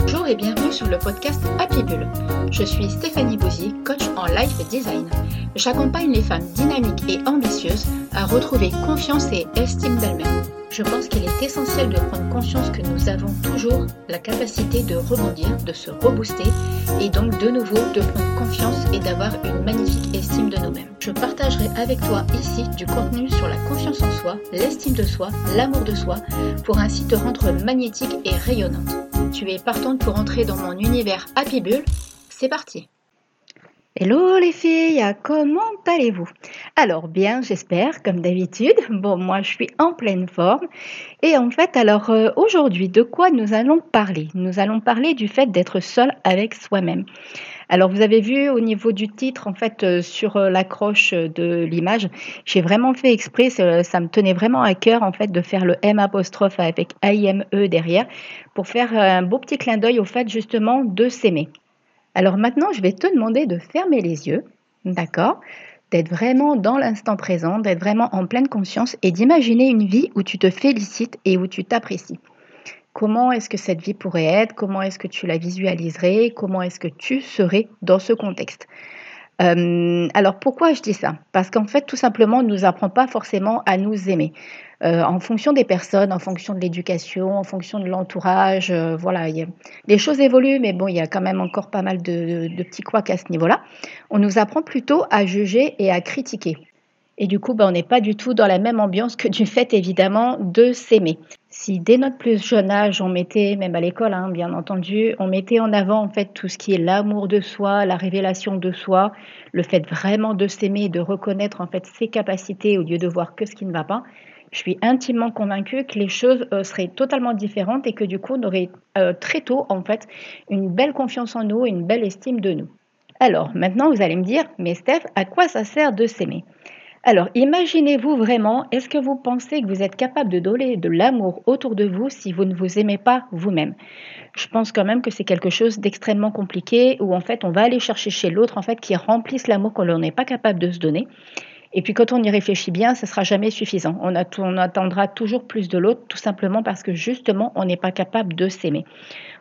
Bonjour et bienvenue sur le podcast Happy Bull. Je suis Stéphanie Bouzy, coach en life design. J'accompagne les femmes dynamiques et ambitieuses à retrouver confiance et estime d'elles-mêmes. Je pense qu'il est essentiel de prendre conscience que nous avons toujours la capacité de rebondir, de se rebooster et donc de nouveau de prendre confiance et d'avoir une magnifique estime de nous-mêmes. Je partagerai avec toi ici du contenu sur la confiance en soi, l'estime de soi, l'amour de soi pour ainsi te rendre magnétique et rayonnante. Tu es partante pour entrer dans mon univers Happy Bull C'est parti Hello les filles, comment allez-vous? Alors bien, j'espère, comme d'habitude. Bon, moi je suis en pleine forme. Et en fait, alors euh, aujourd'hui, de quoi nous allons parler? Nous allons parler du fait d'être seul avec soi-même. Alors vous avez vu au niveau du titre, en fait, euh, sur euh, l'accroche de l'image, j'ai vraiment fait exprès, ça, me tenait vraiment à cœur, en fait, de faire le M apostrophe avec AIME derrière, pour faire un beau petit clin d'œil au fait justement de s'aimer. Alors maintenant, je vais te demander de fermer les yeux, d'accord D'être vraiment dans l'instant présent, d'être vraiment en pleine conscience et d'imaginer une vie où tu te félicites et où tu t'apprécies. Comment est-ce que cette vie pourrait être? Comment est-ce que tu la visualiserais? Comment est-ce que tu serais dans ce contexte? Euh, alors pourquoi je dis ça? Parce qu'en fait, tout simplement, on ne nous apprend pas forcément à nous aimer. Euh, en fonction des personnes, en fonction de l'éducation, en fonction de l'entourage, euh, voilà, les choses évoluent, mais bon, il y a quand même encore pas mal de, petits couacs à ce niveau-là. On nous apprend plutôt à juger et à critiquer. Et du coup, ben, on n'est pas du tout dans la même ambiance que du fait, évidemment, de s'aimer. Si dès notre plus jeune âge, on mettait, même à l'école, hein, bien entendu, on mettait en avant en fait tout ce qui est l'amour de soi, la révélation de soi, le fait vraiment de s'aimer, de reconnaître en fait ses capacités au lieu de voir que ce qui ne va pas, je suis intimement convaincue que les choses euh, seraient totalement différentes et que du coup, on aurait euh, très tôt en fait une belle confiance en nous, une belle estime de nous. Alors, maintenant, vous allez me dire, mais Steph, à quoi ça sert de s'aimer? Alors, imaginez-vous vraiment, est-ce que vous pensez que vous êtes capable de donner de l'amour autour de vous si vous ne vous aimez pas vous-même? Je pense quand même que c'est quelque chose d'extrêmement compliqué où en fait on va aller chercher chez l'autre en fait qui remplisse l'amour qu'on n'est pas capable de se donner. Et puis quand on y réfléchit bien, ce sera jamais suffisant. On, on attendra toujours plus de l'autre, tout simplement parce que justement, on n'est pas capable de s'aimer.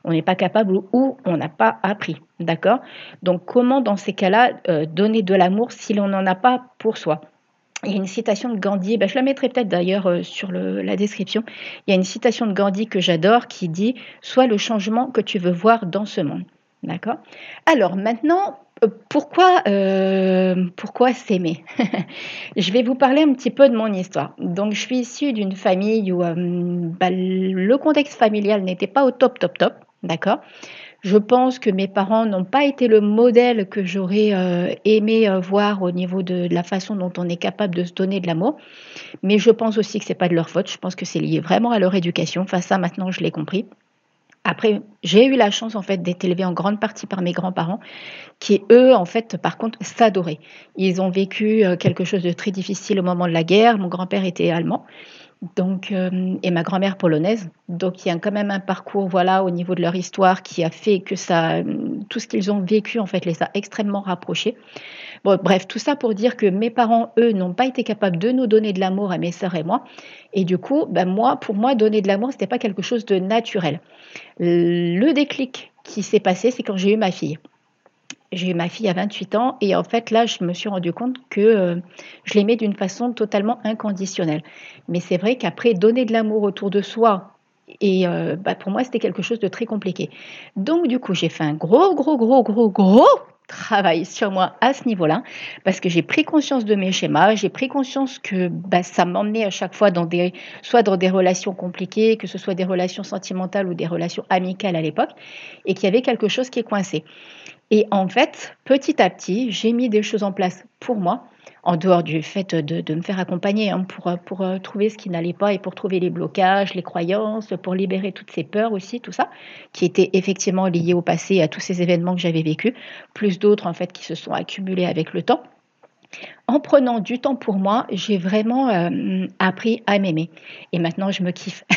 On n'est pas capable ou on n'a pas appris. D'accord? Donc comment dans ces cas-là euh, donner de l'amour si l'on n'en a pas pour soi? Il y a une citation de Gandhi, ben je la mettrai peut-être d'ailleurs euh, sur la description. Il y a une citation de Gandhi que j'adore qui dit Sois le changement que tu veux voir dans ce monde. D'accord? Alors maintenant, euh, pourquoi, euh, pourquoi s'aimer? Je vais vous parler un petit peu de mon histoire. Donc, je suis issue d'une famille où bah, le contexte familial n'était pas au top, top, top. D'accord? Je pense que mes parents n'ont pas été le modèle que j'aurais euh, aimé euh, voir au niveau de, la façon dont on est capable de se donner de l'amour. Mais je pense aussi que c'est pas de leur faute. Je pense que c'est lié vraiment à leur éducation. Enfin, ça, maintenant, je l'ai compris. Après, j'ai eu la chance en fait d'être élevée en grande partie par mes grands-parents, qui eux, en fait, par contre, s'adoraient. Ils ont vécu euh, quelque chose de très difficile au moment de la guerre. Mon grand-père était allemand donc, euh, et ma grand-mère polonaise. Donc, il y a quand même un parcours, voilà, au niveau de leur histoire qui a fait que ça, tout ce qu'ils ont vécu, en fait, les a extrêmement rapprochés. Bon, bref, tout ça pour dire que mes parents, eux, n'ont pas été capables de nous donner de l'amour à mes sœurs et moi. Et du coup, ben moi, pour moi, donner de l'amour, c'était pas quelque chose de naturel. Le déclic qui s'est passé, c'est quand j'ai eu ma fille j'ai eu ma fille à 28 ans et en fait là je me suis rendu compte que euh, je l'aimais d'une façon totalement inconditionnelle. Mais c'est vrai qu'après donner de l'amour autour de soi et euh, bah, pour moi c'était quelque chose de très compliqué. Donc du coup j'ai fait un gros gros gros gros gros travail sur moi à ce niveau-là parce que j'ai pris conscience de mes schémas, j'ai pris conscience que bah, ça m'emmenait à chaque fois dans des soit dans des relations compliquées, que ce soit des relations sentimentales ou des relations amicales à l'époque et qu'il y avait quelque chose qui est coincé. Et en fait, petit à petit, j'ai mis des choses en place pour moi, en dehors du fait de, me faire accompagner hein, pour, pour euh, trouver ce qui n'allait pas et pour trouver les blocages, les croyances, pour libérer toutes ces peurs aussi, tout ça, qui étaient effectivement liées au passé, à tous ces événements que j'avais vécus, plus d'autres en fait qui se sont accumulés avec le temps. En prenant du temps pour moi, j'ai vraiment euh, appris à m'aimer. Et maintenant, je me kiffe.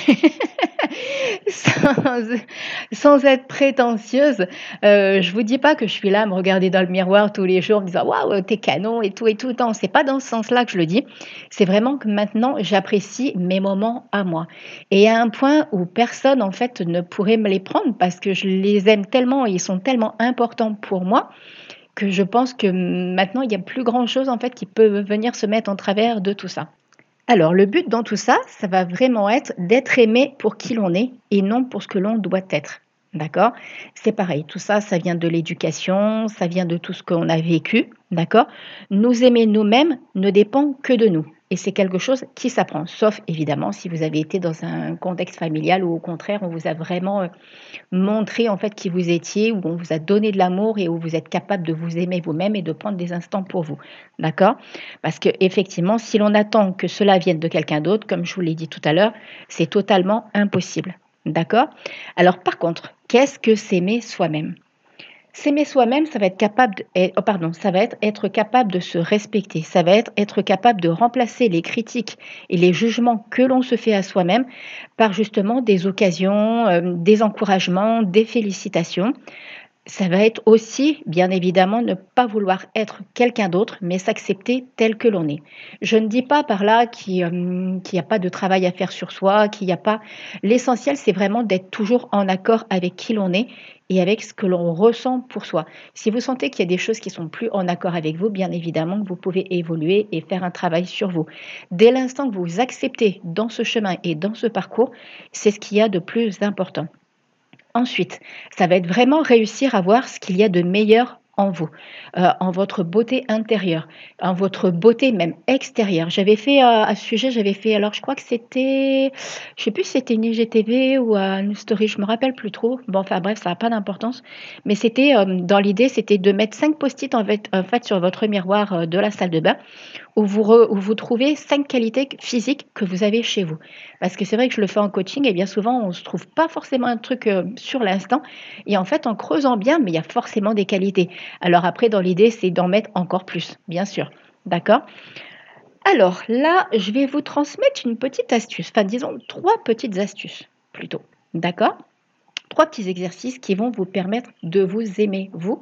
sans, être prétentieuse, euh, je vous dis pas que je suis là à me regarder dans le miroir tous les jours en me disant waouh, t'es canon et tout et tout. Non, c'est pas dans ce sens-là que je le dis. C'est vraiment que maintenant, j'apprécie mes moments à moi. Et à un point où personne, en fait, ne pourrait me les prendre parce que je les aime tellement et ils sont tellement importants pour moi que je pense que maintenant, il n'y a plus grand-chose en fait qui peut venir se mettre en travers de tout ça. Alors, le but dans tout ça, ça va vraiment être d'être aimé pour qui l'on est et non pour ce que l'on doit être. D'accord? C'est pareil, tout ça, ça vient de l'éducation, ça vient de tout ce qu'on a vécu. D'accord? Nous aimer nous-mêmes ne dépend que de nous. Et c'est quelque chose qui s'apprend, sauf évidemment si vous avez été dans un contexte familial ou au contraire on vous a vraiment euh, montré en fait qui vous étiez, où on vous a donné de l'amour et où vous êtes capable de vous aimer vous-même et de prendre des instants pour vous. D'accord? Parce que effectivement, si l'on attend que cela vienne de quelqu'un d'autre, comme je vous l'ai dit tout à l'heure, c'est totalement impossible. D'accord? Alors par contre, qu'est-ce que s'aimer soi-même? S'aimer soi-même, ça va être capable, de, oh, pardon, ça va être être capable de se respecter, ça va être être capable de remplacer les critiques et les jugements que l'on se fait à soi-même par justement des occasions, euh, des encouragements, des félicitations ça va être aussi, bien évidemment, ne pas vouloir être quelqu'un d'autre, mais s'accepter tel que l'on est. Je ne dis pas par là qu'il n'y euh, a pas de travail à faire sur soi, qu'il n'y a pas... L'essentiel, c'est vraiment d'être toujours en accord avec qui l'on est et avec ce que l'on ressent pour soi. Si vous sentez qu'il y a des choses qui sont plus en accord avec vous, bien évidemment vous pouvez évoluer et faire un travail sur vous. Dès l'instant que vous acceptez dans ce chemin et dans ce parcours, c'est ce qu'il y a de plus important. Ensuite, ça va être vraiment réussir à voir ce qu'il y a de meilleur en vous, euh, en votre beauté intérieure, en votre beauté même extérieure. J'avais fait euh, à ce sujet, j'avais fait, alors je crois que c'était, je sais plus si c'était une IGTV ou une story, je me rappelle plus trop. Bon, enfin bref, ça n'a pas d'importance. Mais c'était, euh, dans l'idée, c'était de mettre cinq post-it en fait, en fait, sur votre miroir de la salle de bain où vous, trouvez cinq qualités physiques que vous avez chez vous. Parce que c'est vrai que je le fais en coaching et bien souvent on ne se trouve pas forcément un truc euh, sur l'instant. Et en fait, en creusant bien, mais il y a forcément des qualités. Alors après, dans l'idée, c'est d'en mettre encore plus, bien sûr. D'accord? Alors là, je vais vous transmettre une petite astuce, enfin disons trois petites astuces plutôt. D'accord? Trois petits exercices qui vont vous permettre de vous aimer, vous,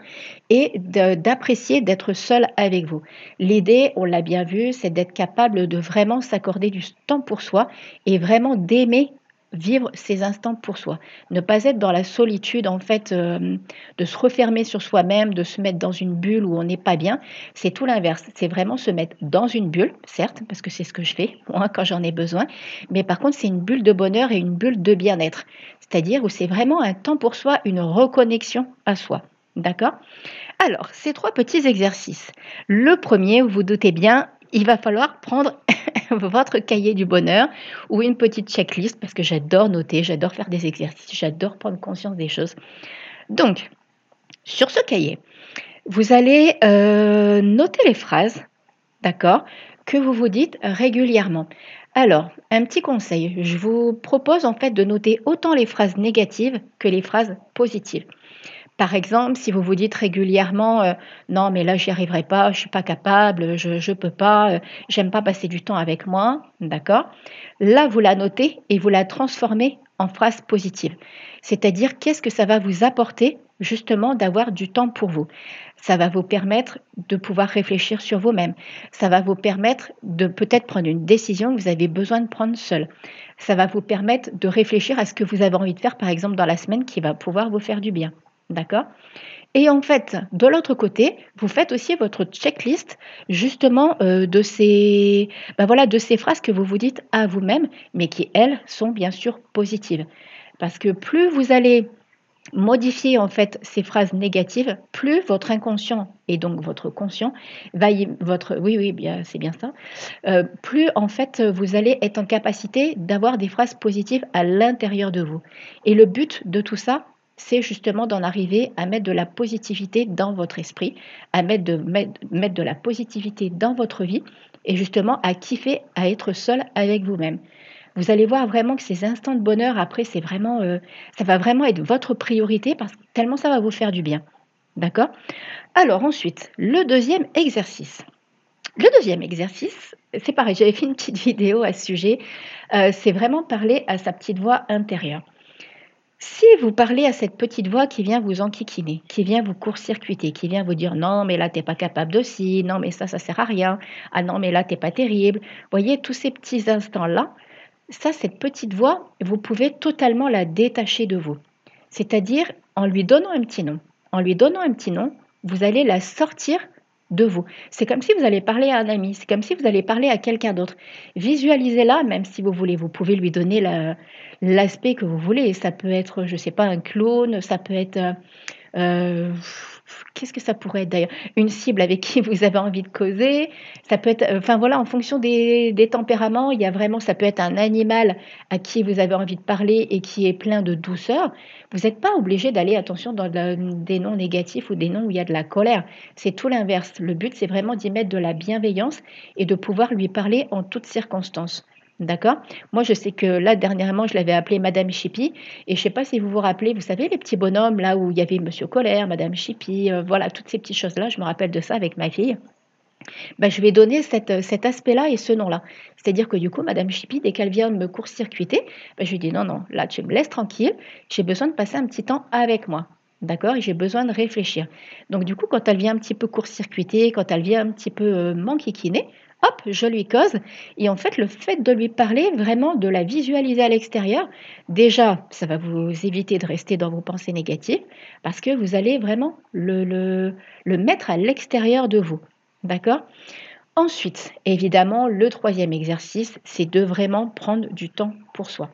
et d'apprécier d'être seul avec vous. L'idée, on l'a bien vu, c'est d'être capable de vraiment s'accorder du temps pour soi et vraiment d'aimer vivre ces instants pour soi. Ne pas être dans la solitude, en fait, euh, de se refermer sur soi-même, de se mettre dans une bulle où on n'est pas bien. C'est tout l'inverse. C'est vraiment se mettre dans une bulle, certes, parce que c'est ce que je fais, moi, quand j'en ai besoin. Mais par contre, c'est une bulle de bonheur et une bulle de bien-être. C'est-à-dire où c'est vraiment un temps pour soi, une reconnexion à soi. D'accord? Alors, ces trois petits exercices. Le premier, vous vous doutez bien, il va falloir prendre votre cahier du bonheur ou une petite checklist parce que j'adore noter, j'adore faire des exercices, j'adore prendre conscience des choses. Donc, sur ce cahier, vous allez euh, noter les phrases, d'accord, que vous vous dites régulièrement. Alors, un petit conseil, je vous propose en fait de noter autant les phrases négatives que les phrases positives. Par exemple, si vous vous dites régulièrement euh, non mais là j'y arriverai pas, je suis pas capable, je ne peux pas, euh, j'aime pas passer du temps avec moi, d'accord? Là vous la notez et vous la transformez en phrase positive. C'est-à-dire qu'est-ce que ça va vous apporter justement d'avoir du temps pour vous. Ça va vous permettre de pouvoir réfléchir sur vous-même. Ça va vous permettre de peut-être prendre une décision que vous avez besoin de prendre seul. Ça va vous permettre de réfléchir à ce que vous avez envie de faire par exemple dans la semaine qui va pouvoir vous faire du bien. D'accord? Et en fait, de l'autre côté, vous faites aussi votre checklist justement euh, de ces, ben voilà, de ces phrases que vous vous dites à vous-même, mais qui elles sont bien sûr positives. Parce que plus vous allez modifier en fait ces phrases négatives, plus votre inconscient et donc votre conscient va votre oui oui bien c'est bien ça, euh, plus en fait vous allez être en capacité d'avoir des phrases positives à l'intérieur de vous. Et le but de tout ça, c'est justement d'en arriver à mettre de la positivité dans votre esprit, à mettre de, mettre, de la positivité dans votre vie et justement à kiffer, à être seul avec vous-même. Vous allez voir vraiment que ces instants de bonheur, après, c'est vraiment, euh, ça va vraiment être votre priorité parce que tellement ça va vous faire du bien. D'accord? Alors ensuite, le deuxième exercice. Le deuxième exercice, c'est pareil, j'avais fait une petite vidéo à ce sujet, euh, c'est vraiment parler à sa petite voix intérieure. Si vous parlez à cette petite voix qui vient vous enquiquiner, qui vient vous court-circuiter, qui vient vous dire non mais là t'es pas capable de ci, non mais ça ça sert à rien, ah non mais là t'es pas terrible, voyez tous ces petits instants là, ça cette petite voix vous pouvez totalement la détacher de vous, c'est-à-dire en lui donnant un petit nom, en lui donnant un petit nom, vous allez la sortir de vous. C'est comme si vous allez parler à un ami, c'est comme si vous allez parler à quelqu'un d'autre. Visualisez-la, même si vous voulez. Vous pouvez lui donner l'aspect que vous voulez. Ça peut être, je ne sais pas, un clone, ça peut être... Euh, euh, qu'est-ce que ça pourrait être d'ailleurs? Une cible avec qui vous avez envie de causer? Ça peut être, enfin voilà, en fonction des, tempéraments, il y a vraiment, ça peut être un animal à qui vous avez envie de parler et qui est plein de douceur. Vous n'êtes pas obligé d'aller, attention, dans des noms négatifs ou des noms où il y a de la colère. C'est tout l'inverse. Le but, c'est vraiment d'y mettre de la bienveillance et de pouvoir lui parler en toutes circonstances. D'accord? Moi, je sais que là, dernièrement, je l'avais appelée Madame Chippy. Et je ne sais pas si vous vous rappelez, vous savez, les petits bonhommes, là où il y avait Monsieur Colère, Madame Chippy, euh, voilà, toutes ces petites choses-là, je me rappelle de ça avec ma fille. Ben, je vais donner cet aspect-là et ce nom-là. C'est-à-dire que du coup, Madame Chippy, dès qu'elle vient me court-circuiter, ben, je lui dis non, non, là, tu me laisses tranquille, j'ai besoin de passer un petit temps avec moi. D'accord? Et j'ai besoin de réfléchir. Donc, du coup, quand elle vient un petit peu court-circuiter, quand elle vient un petit peu euh, m'enquiquiner, hop, je lui cause. Et en fait, le fait de lui parler, vraiment de la visualiser à l'extérieur, déjà, ça va vous éviter de rester dans vos pensées négatives parce que vous allez vraiment le, mettre à l'extérieur de vous. D'accord? Ensuite, évidemment, le troisième exercice, c'est de vraiment prendre du temps pour soi.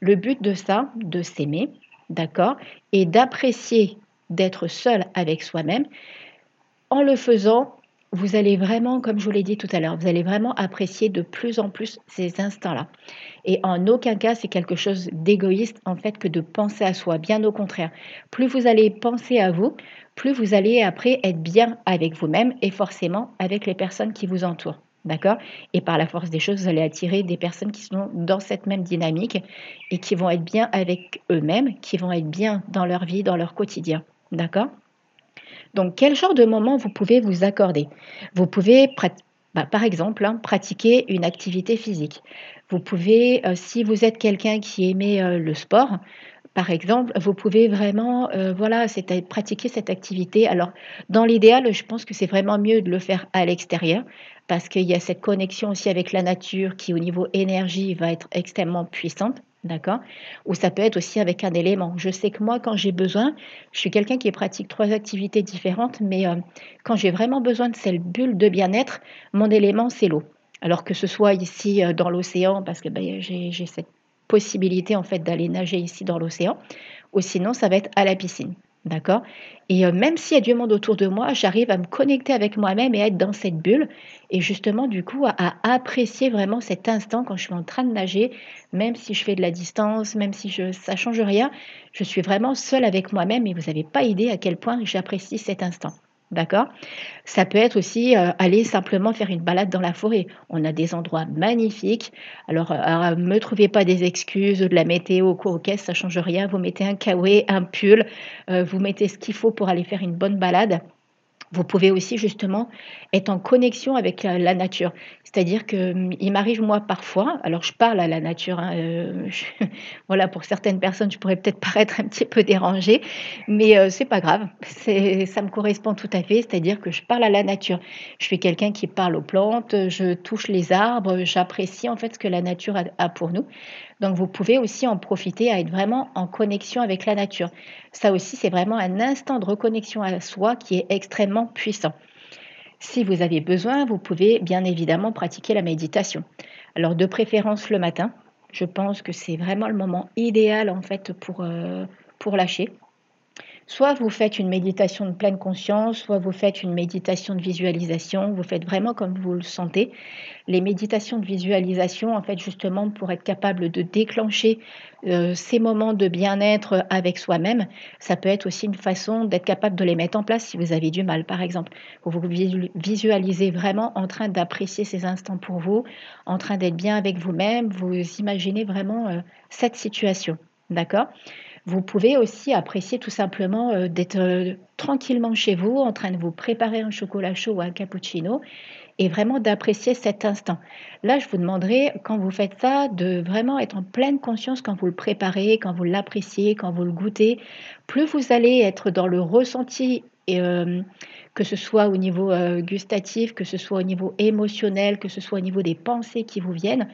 Le but de ça, de s'aimer, d'accord, et d'apprécier d'être seul avec soi-même. En le faisant, vous allez vraiment, comme je vous l'ai dit tout à l'heure, vous allez vraiment apprécier de plus en plus ces instants-là. Et en aucun cas, c'est quelque chose d'égoïste en fait que de penser à soi. Bien au contraire, plus vous allez penser à vous, plus vous allez après être bien avec vous-même et forcément avec les personnes qui vous entourent. D'accord? Et par la force des choses, vous allez attirer des personnes qui sont dans cette même dynamique et qui vont être bien avec eux-mêmes, qui vont être bien dans leur vie, dans leur quotidien. D'accord? Donc, quel genre de moment vous pouvez vous accorder? Vous pouvez, bah, par exemple, hein, pratiquer une activité physique. Vous pouvez, euh, si vous êtes quelqu'un qui aimait euh, le sport, par exemple, vous pouvez vraiment euh, voilà, pratiquer cette activité. Alors, dans l'idéal, je pense que c'est vraiment mieux de le faire à l'extérieur parce qu'il y a cette connexion aussi avec la nature qui, au niveau énergie, va être extrêmement puissante. D'accord? Ou ça peut être aussi avec un élément. Je sais que moi, quand j'ai besoin, je suis quelqu'un qui pratique trois activités différentes, mais euh, quand j'ai vraiment besoin de cette bulle de bien-être, mon élément, c'est l'eau. Alors que ce soit ici euh, dans l'océan, parce que ben, j'ai cette possibilité en fait d'aller nager ici dans l'océan, ou sinon ça va être à la piscine. D'accord? Et euh, même s'il y a du monde autour de moi, j'arrive à me connecter avec moi-même et à être dans cette bulle. Et justement, du coup, à, apprécier vraiment cet instant quand je suis en train de nager, même si je fais de la distance, même si je, ça ne change rien, je suis vraiment seule avec moi-même et vous n'avez pas idée à quel point j'apprécie cet instant. D'accord? Ça peut être aussi euh, aller simplement faire une balade dans la forêt. On a des endroits magnifiques. Alors, ne euh, me trouvez pas des excuses de la météo ou ok, ça change rien. Vous mettez un kawaii, un pull, euh, vous mettez ce qu'il faut pour aller faire une bonne balade. Vous pouvez aussi justement être en connexion avec la nature. C'est-à-dire que hum, il m'arrive moi parfois, alors je parle à la nature, hein, euh, voilà pour certaines personnes je pourrais peut-être paraître un petit peu dérangée, mais euh, c'est pas grave, ça me correspond tout à fait. C'est-à-dire que je parle à la nature. Je suis quelqu'un qui parle aux plantes, je touche les arbres, j'apprécie en fait ce que la nature a pour nous. Donc vous pouvez aussi en profiter à être vraiment en connexion avec la nature. Ça aussi, c'est vraiment un instant de reconnexion à soi qui est extrêmement puissant. Si vous avez besoin, vous pouvez bien évidemment pratiquer la méditation. Alors de préférence le matin. Je pense que c'est vraiment le moment idéal en fait pour, euh, pour lâcher. Soit vous faites une méditation de pleine conscience, soit vous faites une méditation de visualisation, vous faites vraiment comme vous le sentez. Les méditations de visualisation, en fait, justement, pour être capable de déclencher euh, ces moments de bien-être avec soi-même, ça peut être aussi une façon d'être capable de les mettre en place si vous avez du mal, par exemple. Vous vous visualisez vraiment en train d'apprécier ces instants pour vous, en train d'être bien avec vous-même, vous imaginez vraiment euh, cette situation. D'accord? Vous pouvez aussi apprécier tout simplement euh, d'être euh, tranquillement chez vous, en train de vous préparer un chocolat chaud ou un cappuccino, et vraiment d'apprécier cet instant. Là, je vous demanderai, quand vous faites ça, de vraiment être en pleine conscience quand vous le préparez, quand vous l'appréciez, quand vous le goûtez. Plus vous allez être dans le ressenti, euh, que ce soit au niveau gustatif, que ce soit au niveau émotionnel, que ce soit au niveau des pensées qui vous viennent,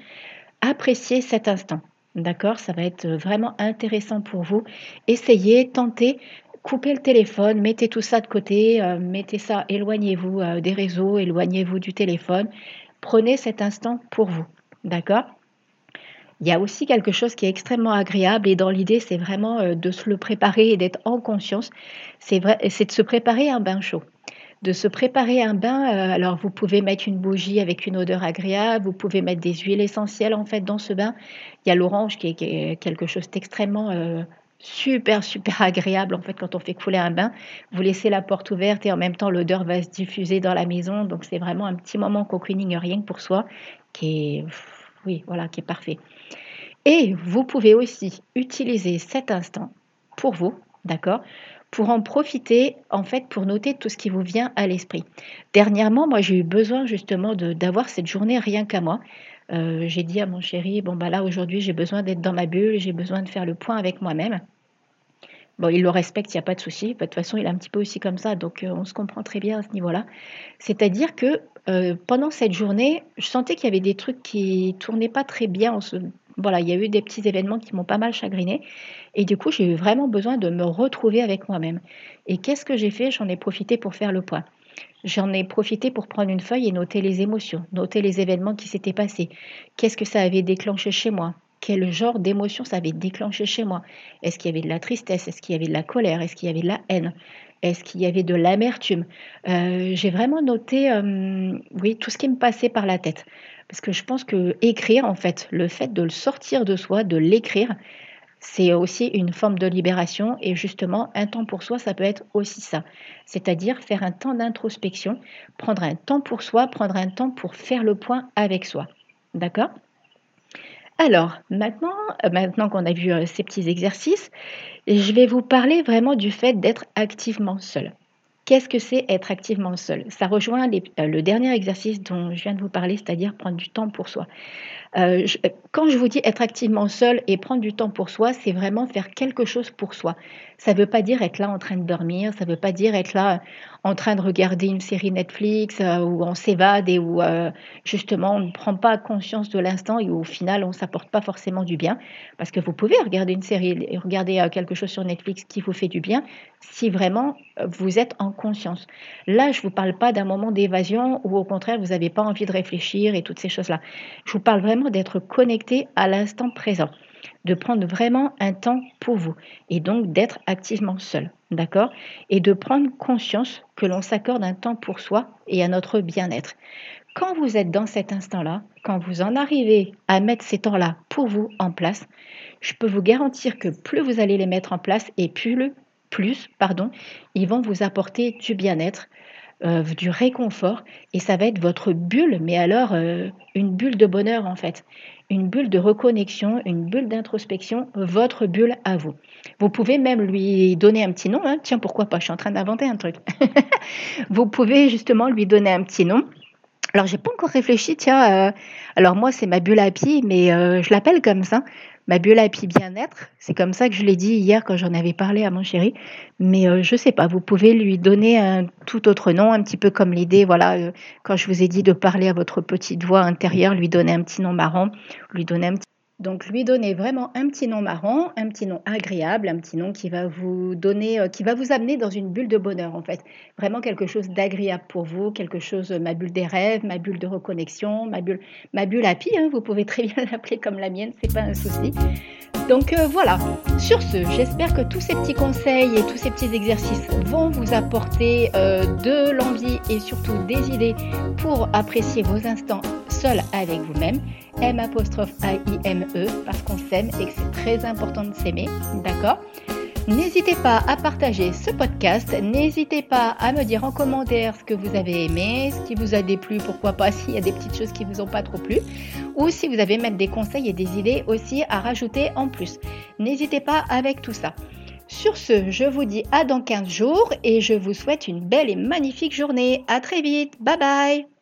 appréciez cet instant. D'accord Ça va être vraiment intéressant pour vous. Essayez, tentez, coupez le téléphone, mettez tout ça de côté, euh, mettez ça, éloignez-vous euh, des réseaux, éloignez-vous du téléphone. Prenez cet instant pour vous. D'accord? Il y a aussi quelque chose qui est extrêmement agréable et dans l'idée, c'est vraiment euh, de se le préparer et d'être en conscience. C'est de se préparer un bain chaud de se préparer un bain. Euh, alors vous pouvez mettre une bougie avec une odeur agréable, vous pouvez mettre des huiles essentielles en fait dans ce bain. Il y a l'orange qui, est quelque chose d'extrêmement euh, super super agréable en fait quand on fait couler un bain. Vous laissez la porte ouverte et en même temps l'odeur va se diffuser dans la maison. Donc c'est vraiment un petit moment cocooning rien que pour soi qui est oui voilà qui est parfait. Et vous pouvez aussi utiliser cet instant pour vous, d'accord? Pour en profiter, en fait, pour noter tout ce qui vous vient à l'esprit. Dernièrement, moi, j'ai eu besoin justement d'avoir cette journée rien qu'à moi. Euh, j'ai dit à mon chéri, bon, bah là, aujourd'hui, j'ai besoin d'être dans ma bulle, j'ai besoin de faire le point avec moi-même. Bon, il le respecte, il n'y a pas de souci. De toute façon, il est un petit peu aussi comme ça, donc euh, on se comprend très bien à ce niveau-là. C'est-à-dire que euh, pendant cette journée, je sentais qu'il y avait des trucs qui tournaient pas très bien. Voilà, il y a eu des petits événements qui m'ont pas mal chagriné. Et du coup, j'ai eu vraiment besoin de me retrouver avec moi-même. Et qu'est-ce que j'ai fait? J'en ai profité pour faire le point. J'en ai profité pour prendre une feuille et noter les émotions, noter les événements qui s'étaient passés. Qu'est-ce que ça avait déclenché chez moi? Quel genre d'émotion ça avait déclenché chez moi? Est-ce qu'il y avait de la tristesse? Est-ce qu'il y avait de la colère? Est-ce qu'il y avait de la haine? Est-ce qu'il y avait de l'amertume? Euh, J'ai vraiment noté, euh, oui, tout ce qui me passait par la tête. Parce que je pense que écrire, en fait, le fait de le sortir de soi, de l'écrire, c'est aussi une forme de libération et justement un temps pour soi, ça peut être aussi ça. C'est-à-dire faire un temps d'introspection, prendre un temps pour soi, prendre un temps pour faire le point avec soi. D'accord? Alors, maintenant, euh, maintenant qu'on a vu euh, ces petits exercices, je vais vous parler vraiment du fait d'être activement seul. Qu'est-ce que c'est être activement seul? Ça rejoint euh, le dernier exercice dont je viens de vous parler, c'est-à-dire prendre du temps pour soi. Euh, quand je vous dis être activement seul et prendre du temps pour soi, c'est vraiment faire quelque chose pour soi. Ça ne veut pas dire être là en train de dormir, ça ne veut pas dire être là en train de regarder une série Netflix euh, où on s'évade et où euh, justement on ne prend pas conscience de l'instant et où au final on ne s'apporte pas forcément du bien. Parce que vous pouvez regarder une série et regarder quelque chose sur Netflix qui vous fait du bien si vraiment vous êtes en conscience. Là, je ne vous parle pas d'un moment d'évasion où au contraire vous n'avez pas envie de réfléchir et toutes ces choses-là. Je vous parle vraiment d'être connecté à l'instant présent, de prendre vraiment un temps pour vous et donc d'être activement seul, d'accord? Et de prendre conscience que l'on s'accorde un temps pour soi et à notre bien-être. Quand vous êtes dans cet instant-là, quand vous en arrivez à mettre ces temps-là pour vous en place, je peux vous garantir que plus vous allez les mettre en place et plus, plus pardon, ils vont vous apporter du bien-être, euh, du réconfort et ça va être votre bulle, mais alors euh, une bulle de bonheur en fait, une bulle de reconnexion, une bulle d'introspection, votre bulle à vous. Vous pouvez même lui donner un petit nom, hein. tiens pourquoi pas, je suis en train d'inventer un truc. vous pouvez justement lui donner un petit nom. Alors j'ai pas encore réfléchi, tiens, euh, alors moi c'est ma bulle à pied, mais je l'appelle comme ça ma happy bien-être. C'est comme ça que je l'ai dit hier quand j'en avais parlé à mon chéri. Mais euh, je sais pas, vous pouvez lui donner un tout autre nom, un petit peu comme l'idée, voilà, euh, quand je vous ai dit de parler à votre petite voix intérieure, lui donner un petit nom marrant, lui donner un petit donc lui donner vraiment un petit nom marrant, un petit nom agréable, un petit nom qui va vous donner, euh, qui va vous amener dans une bulle de bonheur en fait. Vraiment quelque chose d'agréable pour vous, quelque chose, ma bulle des rêves, ma bulle de reconnexion, ma bulle, ma bulle happy, hein, vous pouvez très bien l'appeler comme la mienne, c'est pas un souci. Donc euh, voilà, sur ce, j'espère que tous ces petits conseils et tous ces petits exercices vont vous apporter euh, de l'envie et surtout des idées pour apprécier vos instants seuls avec vous-même. M apostrophe A-I-M-E parce qu'on s'aime et que c'est très important de s'aimer, d'accord? N'hésitez pas à partager ce podcast, n'hésitez pas à me dire en commentaire ce que vous avez aimé, ce qui vous a déplu, pourquoi pas s'il y a des petites choses qui vous ont pas trop plu, ou si vous avez même des conseils et des idées aussi à rajouter en plus. N'hésitez pas avec tout ça. Sur ce, je vous dis à dans 15 jours et je vous souhaite une belle et magnifique journée. À très vite. Bye bye.